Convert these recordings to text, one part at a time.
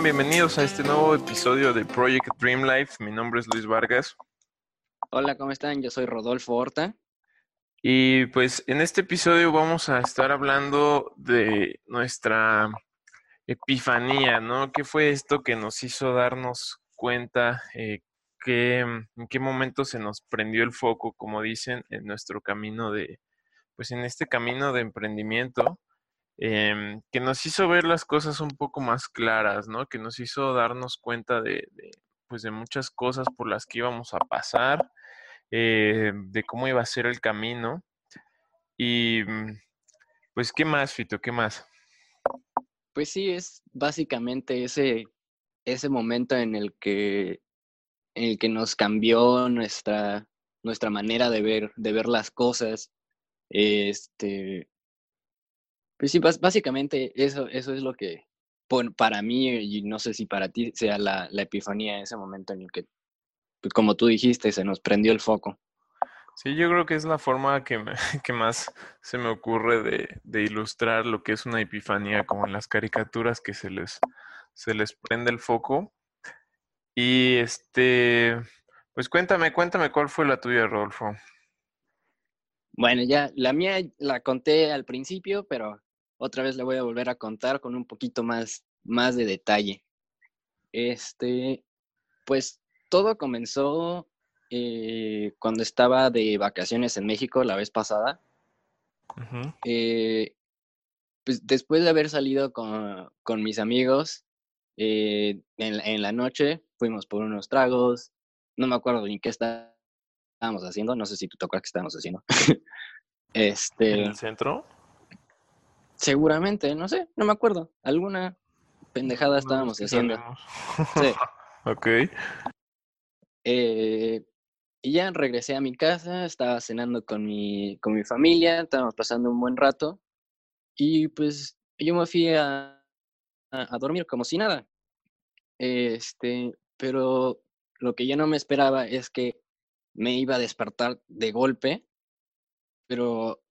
están? Bienvenidos a este nuevo episodio de Project Dream Life. Mi nombre es Luis Vargas. Hola, ¿cómo están? Yo soy Rodolfo Horta. Y pues en este episodio vamos a estar hablando de nuestra epifanía, ¿no? ¿Qué fue esto que nos hizo darnos cuenta? Eh, ¿En qué momento se nos prendió el foco, como dicen, en nuestro camino de, pues en este camino de emprendimiento? Em, que nos hizo ver las cosas un poco más claras, ¿no? Que nos hizo darnos cuenta de, pues de muchas cosas por las que íbamos a pasar, eh, de cómo iba a ser el camino. Y mm, pues, ¿qué más, Fito? ¿Qué más? Pues sí, es básicamente ese, ese momento en el que, en el que nos cambió nuestra, nuestra manera de ver, de ver las cosas. Este, pues sí, básicamente eso, eso es lo que para mí, y no sé si para ti sea la, la epifanía, ese momento en el que, pues como tú dijiste, se nos prendió el foco. Sí, yo creo que es la forma que, que más se me ocurre de, de, ilustrar lo que es una epifanía, como en las caricaturas que se les, se les prende el foco. Y este, pues cuéntame, cuéntame cuál fue la tuya, Rodolfo. Bueno, ya la mía la conté al principio, pero otra vez le voy a volver a contar con un poquito más, más de detalle. Este, pues todo comenzó eh, cuando estaba de vacaciones en México la vez pasada. Eh, pues después de haber salido con, con mis amigos eh, en, en, la noche, fuimos por unos tragos, no me acuerdo ni qué estábamos haciendo, no sé si tú te acuerdas qué estábamos haciendo. este, ¿En el centro? Seguramente, no sé, no me acuerdo. Alguna pendejada estábamos haciendo. Sí. ok. Eh, y ya regresé a mi casa, estaba cenando con mi, con mi familia, estábamos pasando un buen rato. Y pues yo me fui a, a, dormir como si nada. Este, pero lo que yo no me esperaba es que me iba a despertar de golpe, pero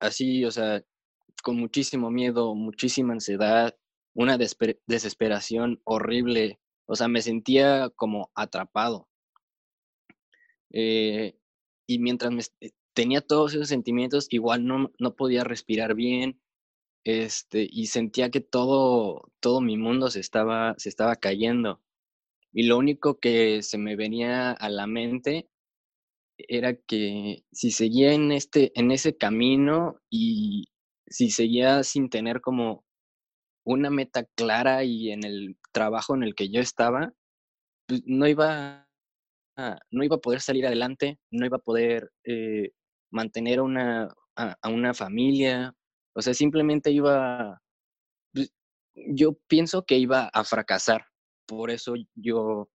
así, o sea, con muchísimo miedo, muchísima ansiedad, una desesperación horrible. O sea, me sentía como atrapado. Eh, y mientras eh, tenía todos esos sentimientos, igual no, no podía respirar bien. Este, y sentía que todo, todo mi mundo se estaba, se estaba cayendo. Y lo único que se me venía a la mente era que si seguía en, este, en ese camino y, si seguía sin tener como una meta clara y en el trabajo en el que yo estaba, pues no iba a, no iba a poder salir adelante, no iba a poder eh, mantener una, a, una familia, o sea, simplemente iba, pues, yo pienso que iba a fracasar, por eso yo,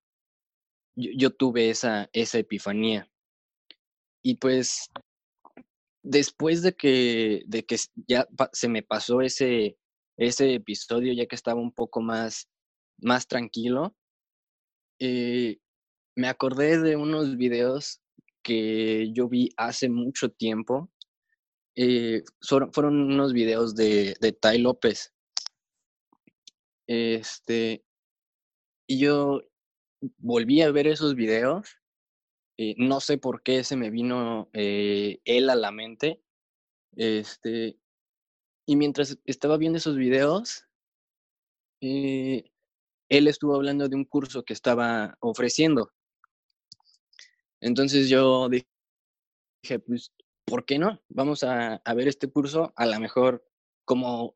yo, yo tuve esa, esa epifanía. Y pues después de que, de que ya se me pasó ese, ese episodio, ya que estaba un poco más, más tranquilo, eh, me acordé de unos videos que yo vi hace mucho tiempo. Eh, fueron unos videos de, de Tai López. Este, y yo volví a ver esos videos eh, no sé por qué se me vino eh, él a la mente. Este, y mientras estaba viendo esos videos, eh, él estuvo hablando de un curso que estaba ofreciendo. Entonces yo dije, pues, ¿por qué no? Vamos a, a ver este curso. A lo mejor, como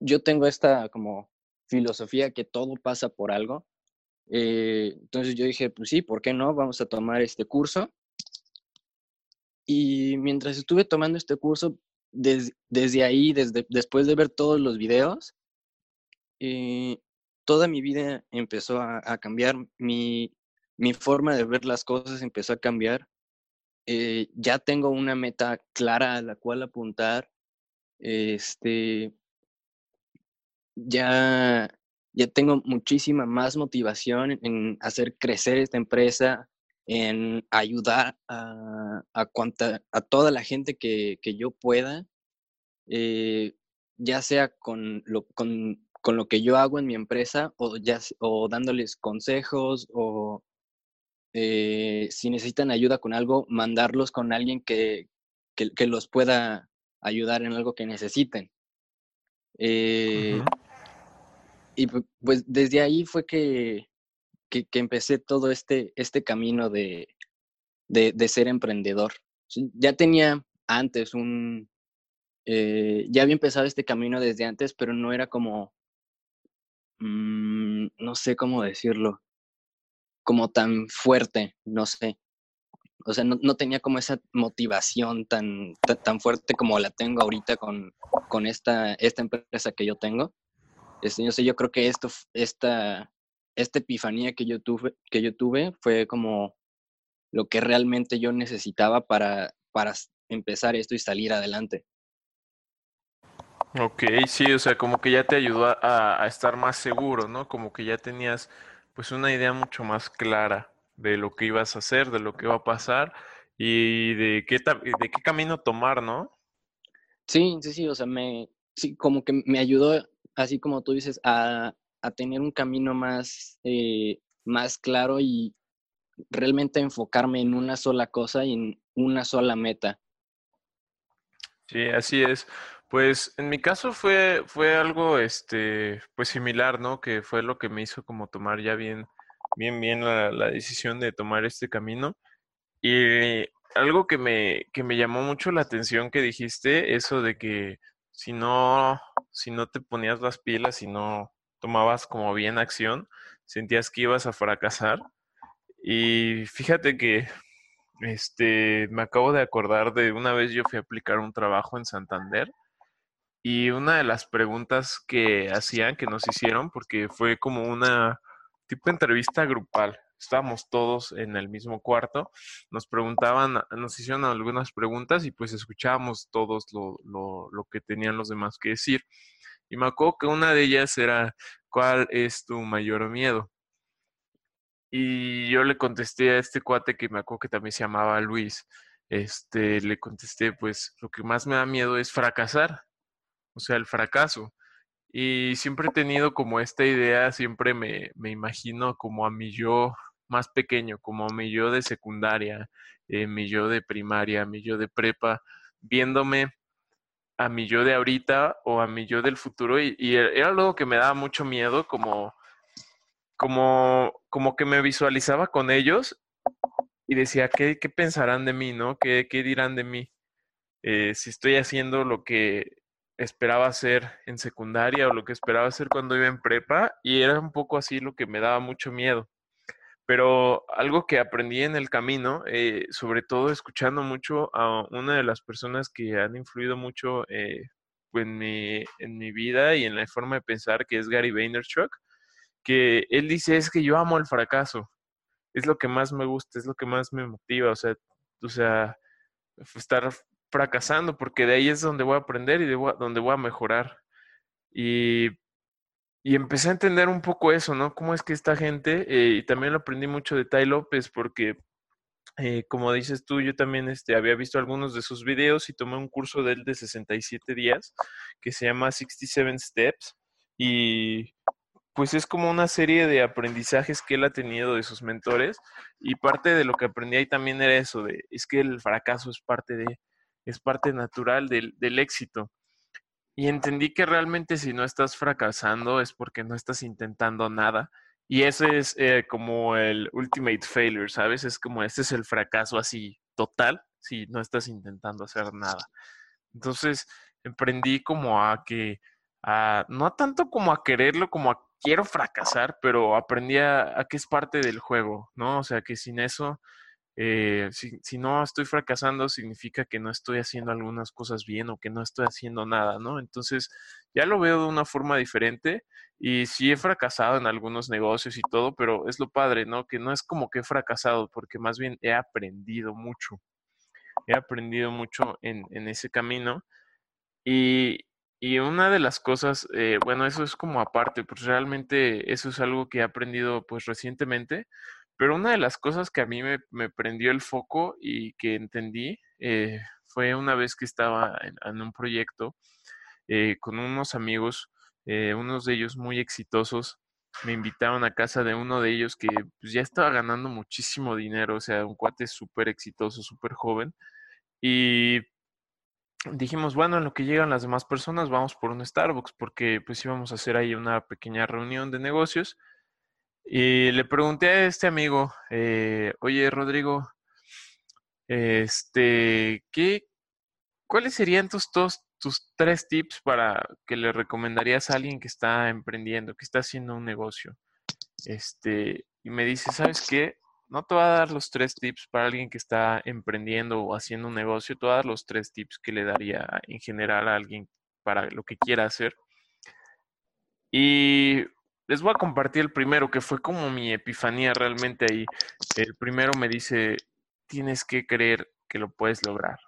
yo tengo esta como filosofía que todo pasa por algo, eh, entonces yo dije, pues sí, ¿por qué no? Vamos a tomar este curso. Y mientras estuve tomando este curso, desde ahí, desde, después de ver todos los videos, eh, toda mi vida empezó a, cambiar, mi, mi, forma de ver las cosas empezó a cambiar. Eh, ya tengo una meta clara a la cual apuntar. Este, ya ya tengo muchísima más motivación en hacer crecer esta empresa, en ayudar a, a, a toda la gente que, que yo pueda, eh, ya sea con, lo, con, con lo que yo hago en mi empresa o, ya, o dándoles consejos o eh, si necesitan ayuda con algo, mandarlos con alguien que, que, los pueda ayudar en algo que necesiten. Eh, y pues desde ahí fue que, que, empecé todo este, este camino de, de, de, ser emprendedor. Ya tenía antes un, eh, ya había empezado este camino desde antes, pero no era como, mm, no sé cómo decirlo, como tan fuerte, no sé. O sea, no, no tenía como esa motivación tan, tan, fuerte como la tengo ahorita con, con esta, esta empresa que yo tengo. Este, yo, sé, yo creo que esto, esta, esta epifanía que yo, tuve, que yo tuve fue como lo que realmente yo necesitaba para, para empezar esto y salir adelante. Ok, sí, o sea, como que ya te ayudó a, a, estar más seguro, ¿no? Como que ya tenías pues una idea mucho más clara de lo que ibas a hacer, de lo que iba a pasar y de qué, de qué camino tomar, ¿no? Sí, sí, sí, o sea, me, sí, como que me ayudó, así como tú dices, a, a tener un camino más, eh, más claro y realmente enfocarme en una sola cosa y en una sola meta. Sí, así es. Pues en mi caso fue, fue algo este, pues similar, ¿no? Que fue lo que me hizo como tomar ya bien, bien, bien la, la decisión de tomar este camino. Y algo que me, que me llamó mucho la atención que dijiste, eso de que si no, si no te ponías las pilas y no tomabas como bien acción, sentías que ibas a fracasar. Y fíjate que este, me acabo de acordar de una vez yo fui a aplicar un trabajo en Santander y una de las preguntas que hacían, que nos hicieron, porque fue como una tipo entrevista grupal, estábamos todos en el mismo cuarto, nos preguntaban, nos hicieron algunas preguntas y pues escuchábamos todos lo, lo, lo que tenían los demás que decir. Y me acuerdo que una de ellas era, ¿cuál es tu mayor miedo? Y yo le contesté a este cuate que me acuerdo que también se llamaba Luis, este, le contesté, pues lo que más me da miedo es fracasar, o sea, el fracaso. Y siempre he tenido como esta idea, siempre me, me imagino como a mi yo más pequeño, como mi yo de secundaria, eh, mi yo de primaria, mi yo de prepa, viéndome a mi yo de ahorita o a mi yo del futuro y, y era algo que me daba mucho miedo, como como, como que me visualizaba con ellos y decía, ¿qué, qué pensarán de mí, no? ¿Qué, qué dirán de mí? Eh, si estoy haciendo lo que esperaba hacer en secundaria o lo que esperaba hacer cuando iba en prepa y era un poco así lo que me daba mucho miedo. Pero algo que aprendí en el camino, eh, sobre todo escuchando mucho a una de las personas que han influido mucho eh, en, mi, en mi vida y en la forma de pensar, que es Gary Vaynerchuk, que él dice es que yo amo el fracaso, es lo que más me gusta, es lo que más me motiva, o sea, o sea, estar fracasando, porque de ahí es donde voy a aprender y de donde voy a mejorar. Y, y, empecé a entender un poco eso, ¿no? Cómo es que esta gente, eh, y también lo aprendí mucho de Tai López, porque eh, como dices tú, yo también este, había visto algunos de sus videos y tomé un curso de él de 67 días que se llama 67 Steps. Y pues es como una serie de aprendizajes que él ha tenido de sus mentores y parte de lo que aprendí ahí también era eso, de, es que el fracaso es parte de, es parte natural del, del éxito. Y entendí que realmente si no estás fracasando es porque no estás intentando nada. Y ese es eh, como el ultimate failure, ¿sabes? Es como, este es el fracaso así total si no estás intentando hacer nada. Entonces, emprendí como a que, a, no tanto como a quererlo, como a quiero fracasar, pero aprendí a, que es parte del juego, ¿no? O sea, que sin eso, eh, si, si, no estoy fracasando, significa que no estoy haciendo algunas cosas bien o que no estoy haciendo nada, ¿no? Entonces, ya lo veo de una forma diferente y sí he fracasado en algunos negocios y todo, pero es lo padre, ¿no? Que no es como que he fracasado, porque más bien he aprendido mucho. He aprendido mucho en, en ese camino. Y, y una de las cosas, eh, bueno, eso es como aparte, pues realmente eso es algo que he aprendido pues recientemente, pero una de las cosas que a mí me, prendió el foco y que entendí eh, fue una vez que estaba en, un proyecto eh, con unos amigos eh, unos de ellos muy exitosos, me invitaron a casa de uno de ellos que pues, ya estaba ganando muchísimo dinero, o sea, un cuate súper exitoso, súper joven. Y dijimos, bueno, en lo que llegan las demás personas, vamos por un Starbucks, porque pues íbamos a hacer ahí una pequeña reunión de negocios. Y le pregunté a este amigo, eh, oye, Rodrigo, este, ¿qué, ¿cuáles serían tus, tres tips para que le recomendarías a alguien que está emprendiendo, que está haciendo un negocio? Este, y me dice, ¿sabes qué? No te voy a dar los tres tips para alguien que está emprendiendo o haciendo un negocio, te voy a dar los tres tips que le daría en general a alguien para lo que quiera hacer. Y les voy a compartir el primero, que fue como mi epifanía realmente ahí. El primero me dice, tienes que creer que lo puedes lograr.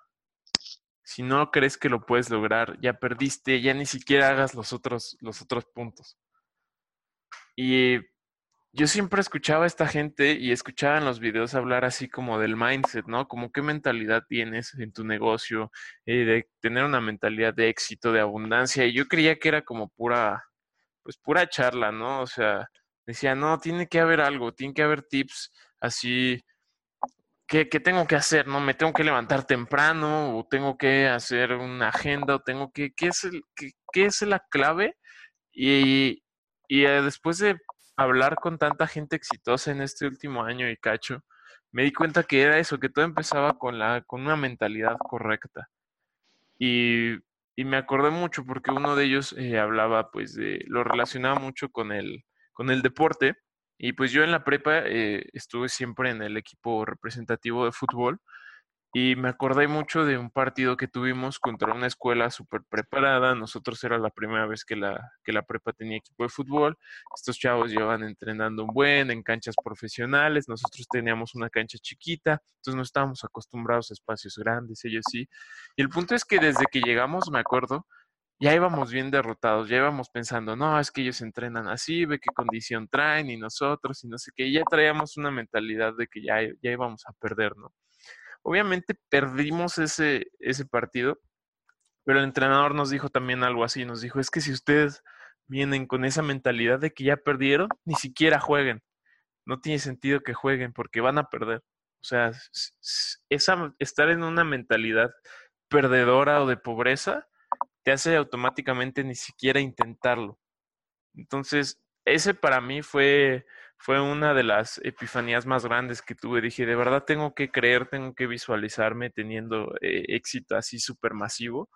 Si no crees que lo puedes lograr, ya perdiste, ya ni siquiera hagas los otros, los otros puntos. Y yo siempre escuchaba a esta gente y escuchaba en los videos hablar así como del mindset, ¿no? Como qué mentalidad tienes en tu negocio, eh, de tener una mentalidad de éxito, de abundancia. Y yo creía que era como pura, pues pura charla, ¿no? O sea, decía, no, tiene que haber algo, tiene que haber tips así. ¿Qué, qué tengo que hacer? ¿No? ¿Me tengo que levantar temprano? ¿O tengo que hacer una agenda? ¿O tengo que, qué es, el, qué, qué es la clave? Y, y eh, después de hablar con tanta gente exitosa en este último año y cacho, me di cuenta que era eso, que todo empezaba con, la, con una mentalidad correcta. Y, y me acordé mucho porque uno de ellos eh, hablaba, pues, de, lo relacionaba mucho con el, con el deporte. Y pues yo en la prepa eh, estuve siempre en el equipo representativo de fútbol y me acordé mucho de un partido que tuvimos contra una escuela súper preparada. Nosotros era la primera vez que la, que la prepa tenía equipo de fútbol. Estos chavos llevan entrenando un buen en canchas profesionales. Nosotros teníamos una cancha chiquita, entonces no estábamos acostumbrados a espacios grandes, ellos sí. Y el punto es que desde que llegamos, me acuerdo, ya íbamos bien derrotados, ya íbamos pensando, no, es que ellos entrenan así, ve qué condición traen y nosotros y no sé qué. ya traíamos una mentalidad de que ya, ya íbamos a perder, ¿no? Obviamente perdimos ese, ese partido, pero el entrenador nos dijo también algo así, nos dijo, es que si ustedes vienen con esa mentalidad de que ya perdieron, ni siquiera jueguen. No tiene sentido que jueguen porque van a perder. O sea, esa, estar en una mentalidad perdedora o de pobreza te hace automáticamente ni siquiera intentarlo. Entonces, ese para mí fue fue una de las epifanías más grandes que tuve. Dije, de verdad tengo que creer, tengo que visualizarme teniendo eh, éxito así súper masivo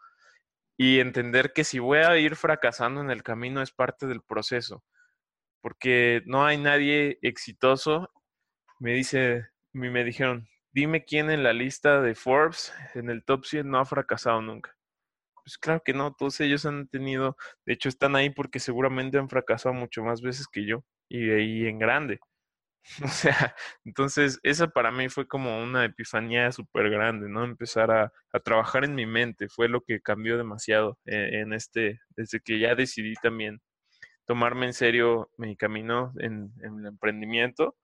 y entender que si voy a ir fracasando en el camino es parte del proceso, porque no hay nadie exitoso. Me dice, me dijeron, dime quién en la lista de Forbes, en el top 100, no ha fracasado nunca. Pues claro que no, todos ellos han tenido, de hecho están ahí porque seguramente han fracasado mucho más veces que yo y ahí en grande. O sea, entonces esa para mí fue como una epifanía súper grande, ¿no? Empezar a, trabajar en mi mente fue lo que cambió demasiado eh, en este, desde que ya decidí también tomarme en serio mi camino en, en el emprendimiento,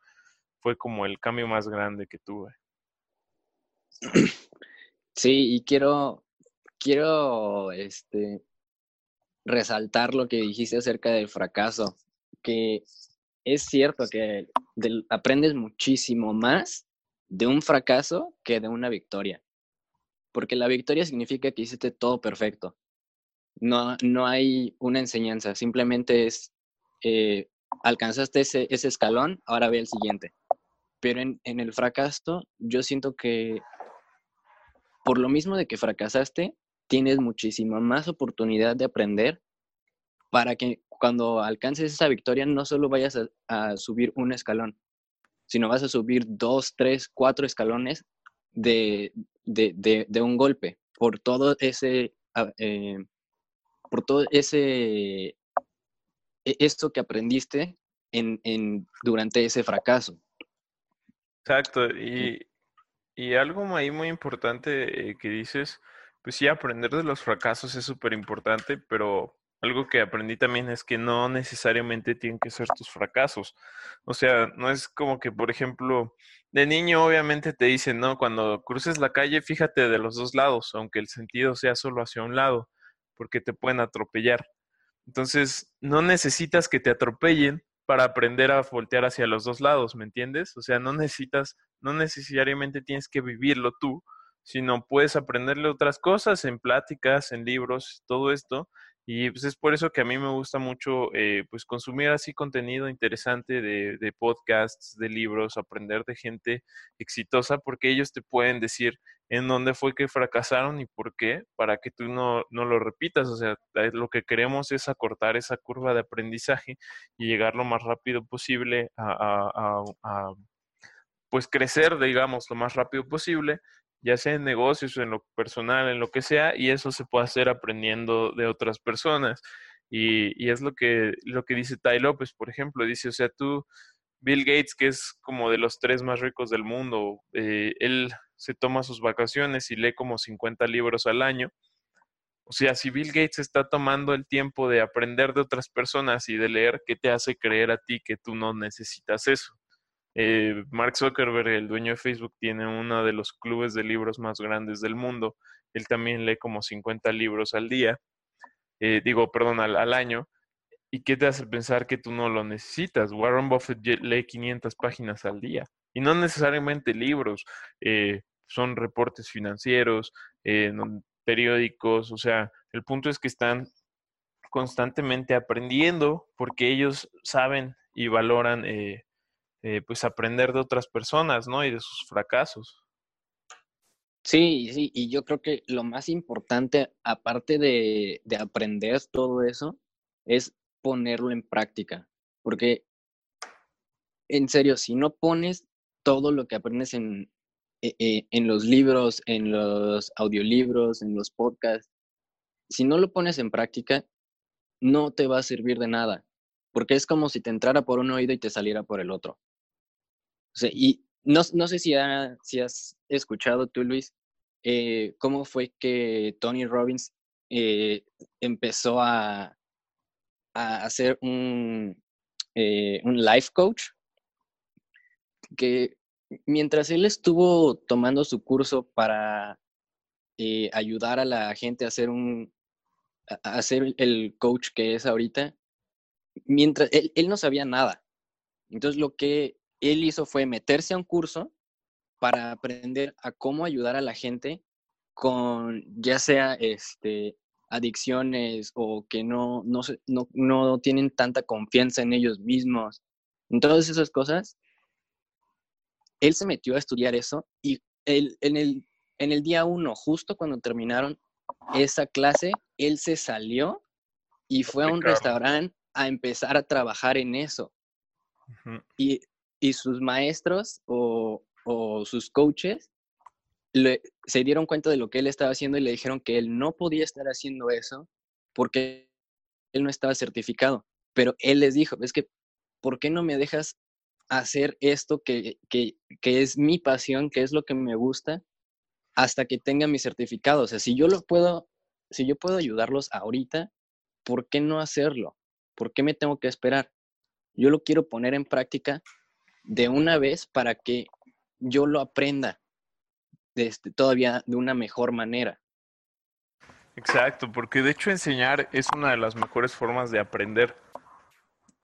fue como el cambio más grande que tuve. Sí, y quiero, quiero, este, resaltar lo que dijiste acerca del fracaso, que es cierto que aprendes muchísimo más de un fracaso que de una victoria. Porque la victoria significa que hiciste todo perfecto. No, no hay una enseñanza, simplemente es, eh, alcanzaste ese, ese, escalón, ahora ve el siguiente. Pero en, en el fracaso, yo siento que por lo mismo de que fracasaste, tienes muchísima más oportunidad de aprender para que cuando alcances esa victoria no solo vayas a, subir un escalón, sino vas a subir dos, tres, cuatro escalones de, un golpe por todo ese, ah, eh, por todo ese, e, esto que aprendiste en, durante ese fracaso. Exacto, y, algo ahí muy importante eh, que dices, pues sí, aprender de los fracasos es súper importante, pero algo que aprendí también es que no necesariamente tienen que ser tus fracasos. O sea, no es como que, por ejemplo, de niño obviamente te dicen, no, cuando cruces la calle, fíjate de los dos lados, aunque el sentido sea solo hacia un lado, porque te pueden atropellar. Entonces, no necesitas que te atropellen para aprender a voltear hacia los dos lados, ¿me entiendes? O sea, no necesitas, no necesariamente tienes que vivirlo tú, sino puedes aprenderle otras cosas en pláticas, en libros, todo esto, y pues es por eso que a mí me gusta mucho eh, pues consumir así contenido interesante de, de, podcasts, de libros, aprender de gente exitosa, porque ellos te pueden decir en dónde fue que fracasaron y por qué, para que tú no, no lo repitas. O sea, eh, lo que queremos es acortar esa curva de aprendizaje y llegar lo más rápido posible a, a, a pues crecer, digamos, lo más rápido posible ya sea en negocios, en lo personal, en lo que sea, y eso se puede hacer aprendiendo de otras personas. Y, y, es lo que, lo que dice Tai López, por ejemplo, dice, o sea, tú, Bill Gates, que es como de los tres más ricos del mundo, eh, él se toma sus vacaciones y lee como 50 libros al año. O sea, si Bill Gates está tomando el tiempo de aprender de otras personas y de leer, ¿qué te hace creer a ti que tú no necesitas eso? Eh, Mark Zuckerberg, el dueño de Facebook, tiene uno de los clubes de libros más grandes del mundo. Él también lee como 50 libros al día, eh, digo, perdón, al, año. ¿Y qué te hace pensar que tú no lo necesitas? Warren Buffett lee 500 páginas al día. Y no necesariamente libros, eh, son reportes financieros, periódicos, o sea, el punto es que están constantemente aprendiendo porque ellos saben y valoran eh, pues aprender de otras personas, ¿no? Y de sus fracasos. Sí, sí, y yo creo que lo más importante, aparte de, de aprender todo eso, es ponerlo en práctica. Porque, en serio, si no pones todo lo que aprendes en, e, e, en los libros, en los audiolibros, en los podcasts, si no lo pones en práctica, no te va a servir de nada, porque es como si te entrara por un oído y te saliera por el otro y no, sé si, has escuchado tú, Luis, eh, cómo fue que Tony Robbins eh, empezó a, a hacer un, eh, un life coach, que mientras él estuvo tomando su curso para ayudar a la gente a hacer un el coach que es ahorita, mientras él, él no sabía nada. Entonces lo que él hizo fue meterse a un curso para aprender a cómo ayudar a la gente con ya sea este, adicciones o que no, no, no, no tienen tanta confianza en ellos mismos. En todas esas cosas, él se metió a estudiar eso y él, en, el, en el día uno, justo cuando terminaron esa clase, él se salió y fue a un restaurante a empezar a trabajar en eso. Y y sus maestros o, sus coaches se dieron cuenta de lo que él estaba haciendo y le dijeron que él no podía estar haciendo eso porque él no estaba certificado. Pero él les dijo, es que, ¿por qué no me dejas hacer esto que, que, que es mi pasión, que es lo que me gusta, hasta que tenga mi certificado? O sea, si yo lo puedo, si yo puedo ayudarlos ahorita, ¿por qué no hacerlo? ¿Por qué me tengo que esperar? Yo lo quiero poner en práctica de una vez para que yo lo aprenda este, todavía de una mejor manera. Exacto, porque de hecho enseñar es una de las mejores formas de aprender.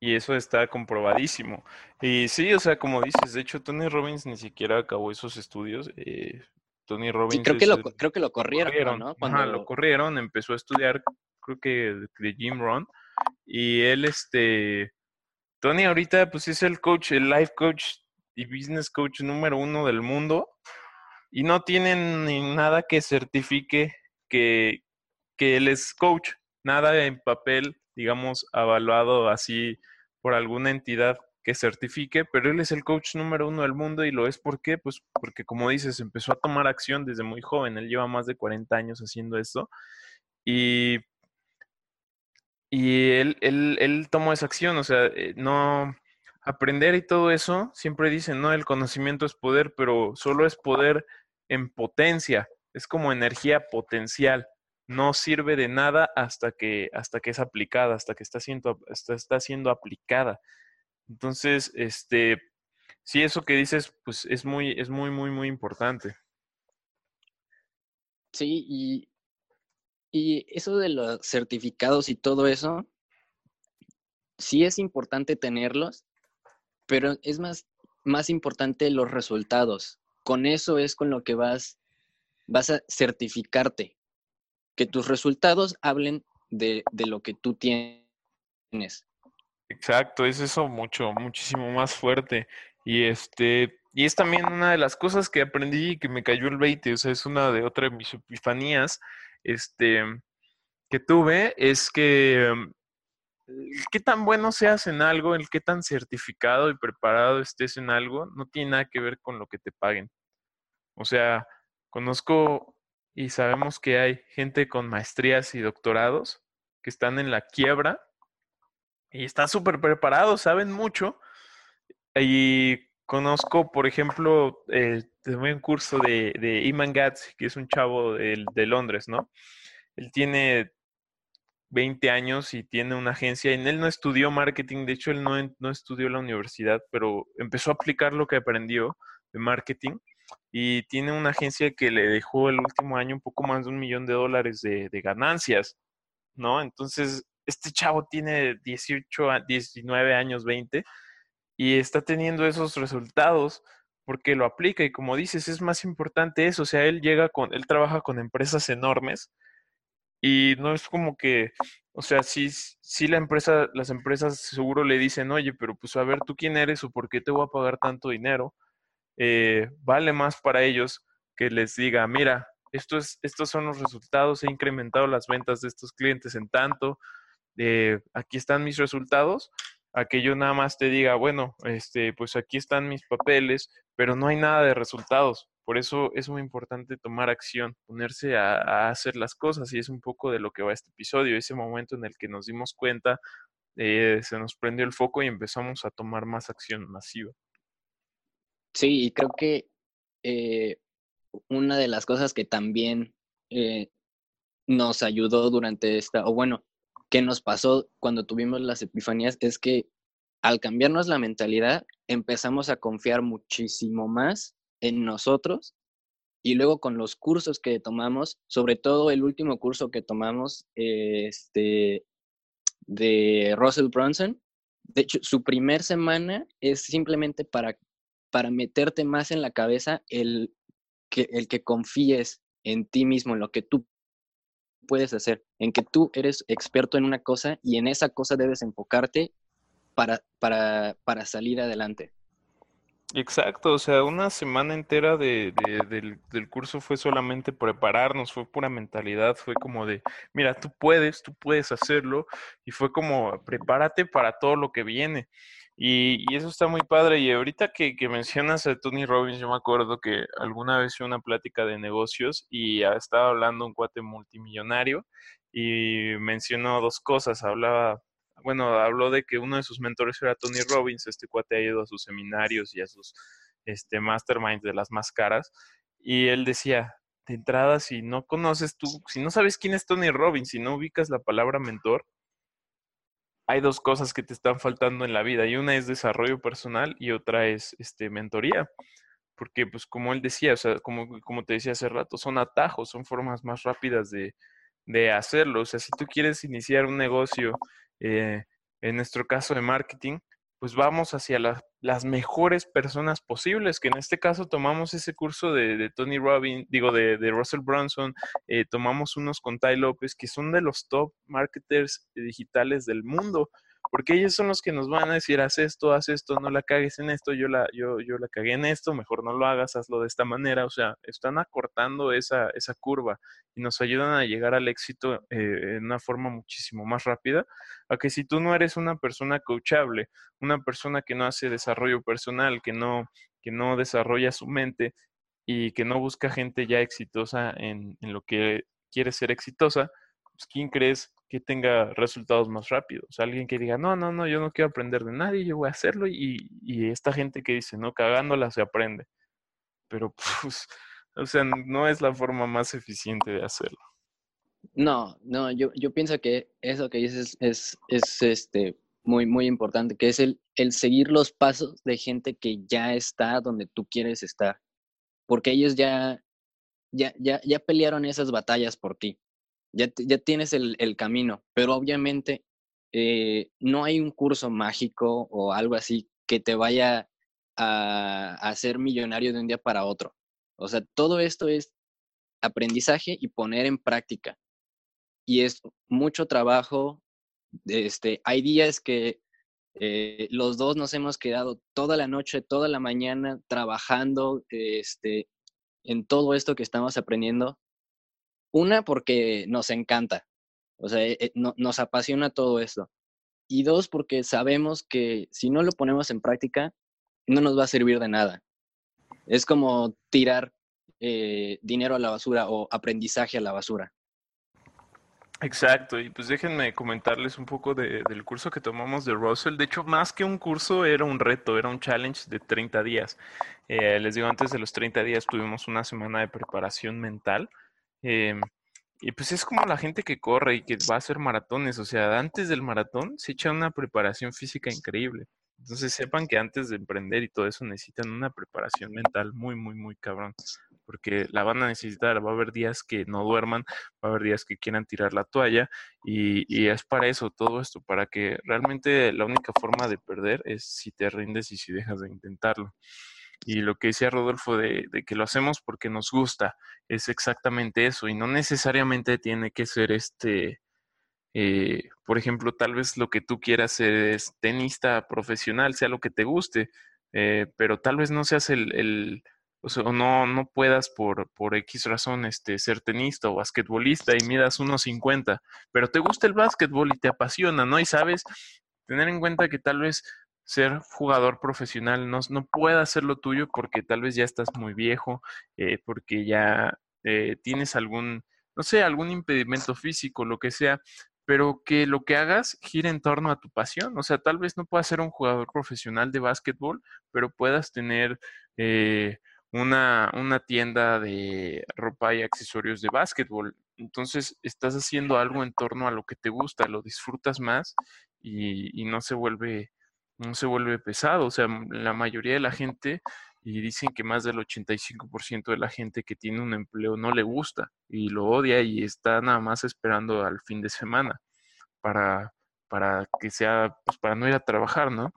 Y eso está comprobadísimo. Y sí, o sea, como dices, de hecho Tony Robbins ni siquiera acabó esos estudios. Eh, Tony Robbins... creo, que lo, creo que lo corrieron, ¿no? Cuando... lo corrieron, empezó a estudiar, creo que de Jim Ron. Y él, este, Tony ahorita pues es el coach, el life coach y business coach número uno del mundo y no tienen ni nada que certifique que, que él es coach, nada en papel, digamos, avaluado así por alguna entidad que certifique, pero él es el coach número uno del mundo y lo es ¿por qué? Pues porque como dices, empezó a tomar acción desde muy joven, él lleva más de 40 años haciendo esto y y él, él, él tomó esa acción, o sea, eh, no aprender y todo eso, siempre dicen, no, el conocimiento es poder, pero solo es poder en potencia, es como energía potencial, no sirve de nada hasta que, hasta que es aplicada, hasta que está siendo, está, está siendo aplicada. Entonces, este, sí, eso que dices, pues es muy, es muy, muy, muy importante. Sí, y y eso de los certificados y todo eso, sí es importante tenerlos, pero es más, más importante los resultados. Con eso es con lo que vas, vas a certificarte, que tus resultados hablen de, de lo que tú tienes. Exacto, es eso mucho, muchísimo más fuerte. Y este, y es también una de las cosas que aprendí y que me cayó el 20, o sea, es una de otras de mis epifanías, este, que tuve, es que qué tan bueno seas en algo, el qué tan certificado y preparado estés en algo, no tiene nada que ver con lo que te paguen. O sea, conozco y sabemos que hay gente con maestrías y doctorados que están en la quiebra y están súper preparados, saben mucho. Y conozco, por ejemplo, eh, un curso de, Iman Gatz, que es un chavo de, de Londres, ¿no? Él tiene 20 años y tiene una agencia. En él no estudió marketing, de hecho él no, no estudió la universidad, pero empezó a aplicar lo que aprendió de marketing y tiene una agencia que le dejó el último año un poco más de un millón de dólares de, de ganancias, ¿no? Entonces, este chavo tiene 18, 19 años, 20, y está teniendo esos resultados porque lo aplica y como dices, es más importante eso, o sea, él llega con, él trabaja con empresas enormes y no es como que, o sea, si si la empresa, las empresas seguro le dicen, oye, pero pues a ver, ¿tú quién eres o por qué te voy a pagar tanto dinero? Eh, vale más para ellos que les diga, mira, esto es, estos son los resultados, he incrementado las ventas de estos clientes en tanto, eh, aquí están mis resultados, a que yo nada más te diga, bueno, este, pues aquí están mis papeles, pero no hay nada de resultados. Por eso es muy importante tomar acción, ponerse a, hacer las cosas y es un poco de lo que va este episodio, ese momento en el que nos dimos cuenta, eh, se nos prendió el foco y empezamos a tomar más acción masiva. Sí, y creo que eh, una de las cosas que también eh, nos ayudó durante esta, o bueno, que nos pasó cuando tuvimos las epifanías es que al cambiarnos la mentalidad empezamos a confiar muchísimo más en nosotros y luego con los cursos que tomamos, sobre todo el último curso que tomamos este, de Russell Brunson, de hecho, su primer semana es simplemente para, para meterte más en la cabeza el que, el que confíes en ti mismo, en lo que tú puedes hacer, en que tú eres experto en una cosa y en esa cosa debes enfocarte para, para, para salir adelante. Exacto, o sea, una semana entera de, del, del, curso fue solamente prepararnos, fue pura mentalidad, fue como de, mira, tú puedes, tú puedes hacerlo, y fue como, prepárate para todo lo que viene. Y, y eso está muy padre. Y ahorita que, que, mencionas a Tony Robbins, yo me acuerdo que alguna vez hice una plática de negocios y estaba hablando un cuate multimillonario y mencionó dos cosas, hablaba bueno, habló de que uno de sus mentores era Tony Robbins, este cuate ha ido a sus seminarios y a sus este, masterminds de las más caras, y él decía, de entrada, si no conoces tú, si no sabes quién es Tony Robbins, si no ubicas la palabra mentor, hay dos cosas que te están faltando en la vida, y una es desarrollo personal y otra es este, mentoría. Porque, pues, como él decía, o sea, como, como te decía hace rato, son atajos, son formas más rápidas de, de hacerlo. O sea, si tú quieres iniciar un negocio eh, en nuestro caso de marketing, pues vamos hacia las mejores personas posibles, que en este caso tomamos ese curso de, Tony Robbins, digo, de, Russell Brunson, eh, tomamos unos con Ty López, que son de los top marketers digitales del mundo porque ellos son los que nos van a decir, haz esto, haz esto, no la cagues en esto, yo la, yo, yo la cagué en esto, mejor no lo hagas, hazlo de esta manera, o sea, están acortando esa, esa curva y nos ayudan a llegar al éxito eh, en una forma muchísimo más rápida, a que si tú no eres una persona coachable, una persona que no hace desarrollo personal, que no, que no desarrolla su mente y que no busca gente ya exitosa en, en lo que quiere ser exitosa, pues, ¿quién crees que tenga resultados más rápidos. Alguien que diga, no, no, no, yo no quiero aprender de nadie, yo voy a hacerlo. Y, y esta gente que dice, no, cagándola se aprende. Pero, pues, o sea, no es la forma más eficiente de hacerlo. No, no, yo, yo pienso que eso que dices es, es, este, muy, muy importante, que es el, el seguir los pasos de gente que ya está donde tú quieres estar. Porque ellos ya, ya, ya, ya pelearon esas batallas por ti ya, ya tienes el, el, camino, pero obviamente eh, no hay un curso mágico o algo así que te vaya a, a hacer millonario de un día para otro. O sea, todo esto es aprendizaje y poner en práctica. Y es mucho trabajo. Este, hay días que eh, los dos nos hemos quedado toda la noche, toda la mañana trabajando este, en todo esto que estamos aprendiendo. Una, porque nos encanta, o sea, eh, nos apasiona todo esto. Y dos, porque sabemos que si no lo ponemos en práctica, no nos va a servir de nada. Es como tirar eh, dinero a la basura o aprendizaje a la basura. Exacto, y pues déjenme comentarles un poco de, del curso que tomamos de Russell. De hecho, más que un curso, era un reto, era un challenge de 30 días. Eh, les digo, antes de los 30 días tuvimos una semana de preparación mental. Em, y pues es como la gente que corre y que va a hacer maratones. O sea, antes del maratón se echa una preparación física increíble. Entonces sepan que antes de emprender y todo eso necesitan una preparación mental muy, muy, muy cabrón porque la van a necesitar. Va a haber días que no duerman, va a haber días que quieran tirar la toalla y, es para eso todo esto, para que realmente la única forma de perder es si te rindes y si dejas de intentarlo. Y lo que decía Rodolfo de, que lo hacemos porque nos gusta, es exactamente eso. Y no necesariamente tiene que ser este, eh, por ejemplo, tal vez lo que tú quieras ser es tenista profesional, sea lo que te guste, eh, pero tal vez no seas el o sea, no, no puedas por, por X razón este, ser tenista o basquetbolista y midas 1.50, pero te gusta el básquetbol y te apasiona, ¿no? Y sabes, tener en cuenta que tal vez ser jugador profesional no, no pueda ser lo tuyo porque tal vez ya estás muy viejo, eh, porque ya eh, tienes algún, no sé, algún impedimento físico, lo que sea, pero que lo que hagas gire en torno a tu pasión. O sea, tal vez no puedas ser un jugador profesional de básquetbol, pero puedas tener eh, una, una tienda de ropa y accesorios de básquetbol. Entonces estás haciendo algo en torno a lo que te gusta, lo disfrutas más y, y no se vuelve, no se vuelve pesado. O sea, la mayoría de la gente, y dicen que más del 85% de la gente que tiene un empleo no le gusta y lo odia y está nada más esperando al fin de semana para, para que sea, pues para no ir a trabajar, ¿no?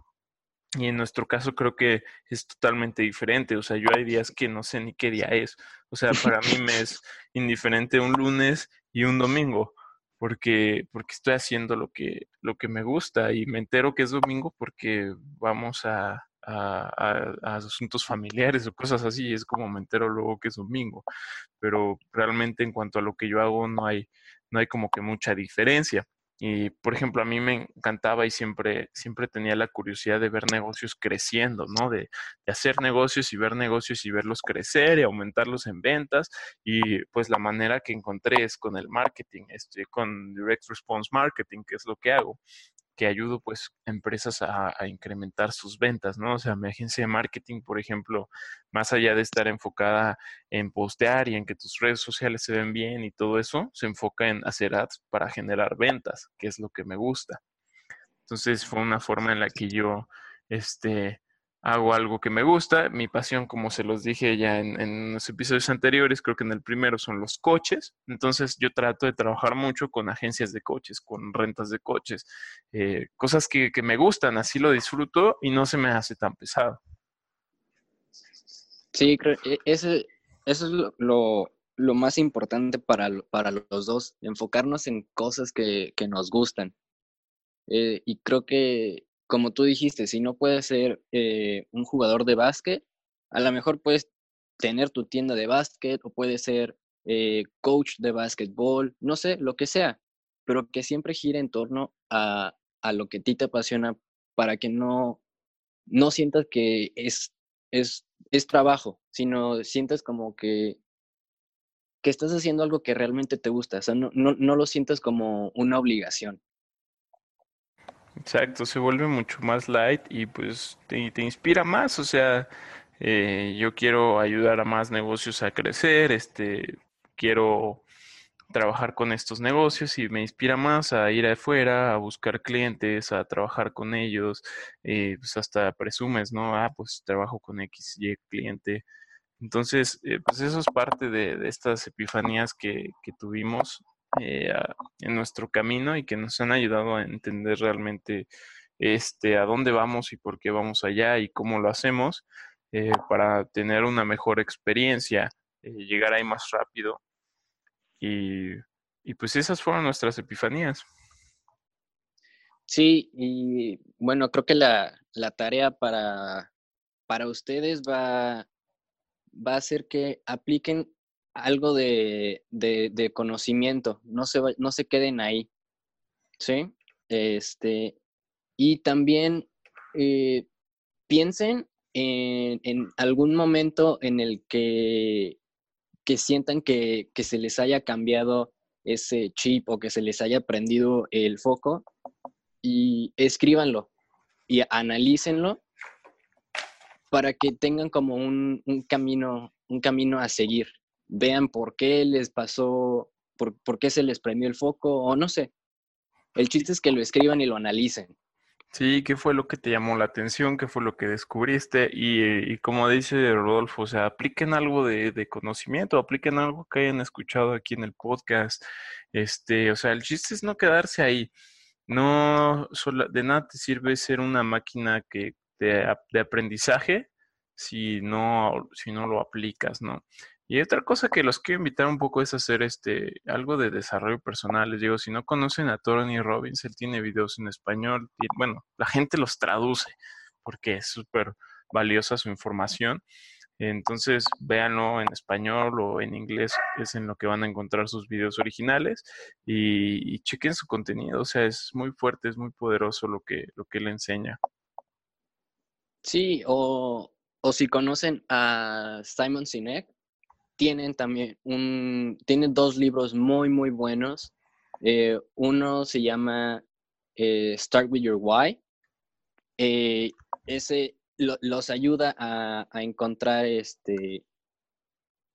Y en nuestro caso creo que es totalmente diferente. O sea, yo hay días que no sé ni qué día es. O sea, para mí me es indiferente un lunes y un domingo, porque, porque estoy haciendo lo que, lo que me gusta y me entero que es domingo porque vamos a, a, asuntos familiares o cosas así. Es como me entero luego que es domingo. Pero realmente en cuanto a lo que yo hago no hay, no hay como que mucha diferencia. Y, por ejemplo, a mí me encantaba y siempre, siempre tenía la curiosidad de ver negocios creciendo, ¿no? De, hacer negocios y ver negocios y verlos crecer y aumentarlos en ventas. Y pues la manera que encontré es con el marketing, estoy con Direct Response Marketing, que es lo que hago que ayudo pues empresas a, incrementar sus ventas, ¿no? O sea, mi agencia de marketing, por ejemplo, más allá de estar enfocada en postear y en que tus redes sociales se ven bien y todo eso, se enfoca en hacer ads para generar ventas, que es lo que me gusta. Entonces fue una forma en la que yo, este, hago algo que me gusta. Mi pasión, como se los dije ya en, los episodios anteriores, creo que en el primero son los coches. Entonces yo trato de trabajar mucho con agencias de coches, con rentas de coches, eh, cosas que, me gustan, así lo disfruto y no se me hace tan pesado. Sí, creo, e, ese, eso es lo, más importante para, para, los dos, enfocarnos en cosas que, nos gustan. Eh, y creo que como tú dijiste, si no puedes ser eh, un jugador de básquet, a lo mejor puedes tener tu tienda de básquet o puedes ser eh, coach de básquetbol, no sé, lo que sea, pero que siempre gire en torno a, lo que a ti te apasiona para que no, no sientas que es, es, es trabajo, sino sientas como que, que estás haciendo algo que realmente te gusta, o sea, no, no, no lo sientas como una obligación. Exacto, se vuelve mucho más light y pues te, inspira más, o sea, eh, yo quiero ayudar a más negocios a crecer, este, quiero trabajar con estos negocios y me inspira más a ir afuera, a buscar clientes, a trabajar con ellos, eh, pues hasta presumes, ¿no? Ah, pues trabajo con X, Y cliente. Entonces, eh, pues eso es parte de, estas epifanías que tuvimos eh, en nuestro camino y que nos han ayudado a entender realmente este, a dónde vamos y por qué vamos allá y cómo lo hacemos eh, para tener una mejor experiencia, eh, llegar ahí más rápido. Y, y pues esas fueron nuestras epifanías. Sí, y bueno, creo que la, la tarea para, para ustedes va, va a ser que apliquen algo de, de, conocimiento, no se, no se queden ahí, ¿sí? Este, y también eh, piensen en, algún momento en el que, que sientan que, que, se les haya cambiado ese chip o que se les haya prendido el foco y escríbanlo y analícenlo para que tengan como un, camino, un camino a seguir. Vean por qué les pasó, por, por qué se les prendió el foco o no sé. El chiste es que lo escriban y lo analicen. Sí, ¿qué fue lo que te llamó la atención? ¿Qué fue lo que descubriste? Y, como dice Rodolfo, o sea, apliquen algo de, de, conocimiento, apliquen algo que hayan escuchado aquí en el podcast. Este, o sea, el chiste es no quedarse ahí. No, de nada te sirve ser una máquina que de, de aprendizaje si no, si no lo aplicas, ¿no? Y otra cosa que los quiero invitar un poco es hacer este algo de desarrollo personal. Les digo, si no conocen a Tony Robbins, él tiene videos en español. Bueno, la gente los traduce porque es súper valiosa su información. Entonces, véanlo en español o en inglés, es en lo que van a encontrar sus videos originales y, chequen su contenido. O sea, es muy fuerte, es muy poderoso lo que, lo que él enseña. Sí, o, si conocen a Simon Sinek, tienen también un, tienen dos libros muy, muy buenos. Eh, uno se llama eh, Start with Your Why. Eh, ese los ayuda a, encontrar este,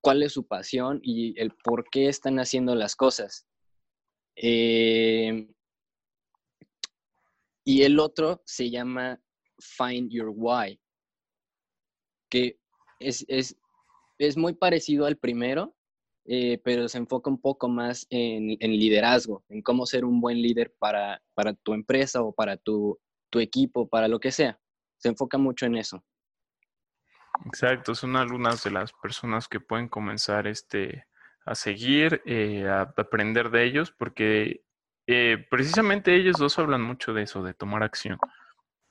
cuál es su pasión y el por qué están haciendo las cosas. Y el otro se llama Find Your Why, que es, muy parecido al primero, eh, pero se enfoca un poco más en, liderazgo, en cómo ser un buen líder para, tu empresa o para tu equipo, para lo que sea se enfoca mucho en eso. Exacto, son algunas de las personas que pueden comenzar este, a seguir, eh, a aprender de ellos, porque eh, precisamente ellos dos hablan mucho de eso, de tomar acción.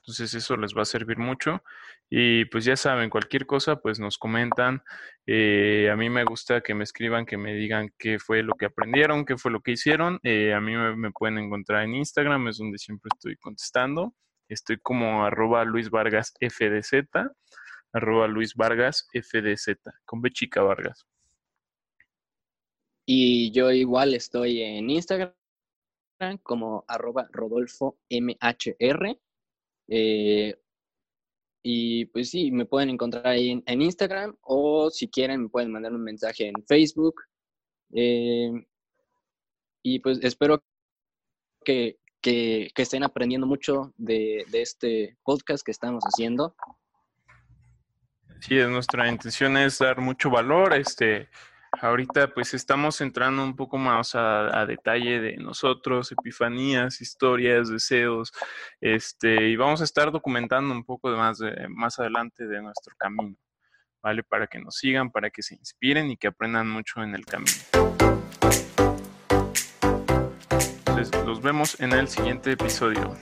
Entonces eso les va a servir mucho. Y pues ya saben, cualquier cosa, pues nos comentan. Eh, a mí me gusta que me escriban, que me digan qué fue lo que aprendieron, qué fue lo que hicieron. a mí me, pueden encontrar en Instagram, es donde siempre estoy contestando. Estoy como arroba Luis Vargas FDZ, arroba Luis Vargas FDZ, con B chica Vargas. Y yo igual estoy en Instagram como arroba Rodolfo MHR. Eh, y pues sí, me pueden encontrar ahí en, Instagram o si quieren me pueden mandar un mensaje en Facebook. Eh, y pues espero que, que, estén aprendiendo mucho de, este podcast que estamos haciendo. Sí, nuestra intención es dar mucho valor. Este, ahorita pues estamos entrando un poco más a, detalle de nosotros, epifanías, historias, deseos, este, y vamos a estar documentando un poco más, más adelante de nuestro camino, ¿vale? Para que nos sigan, para que se inspiren y que aprendan mucho en el camino los vemos en el siguiente episodio.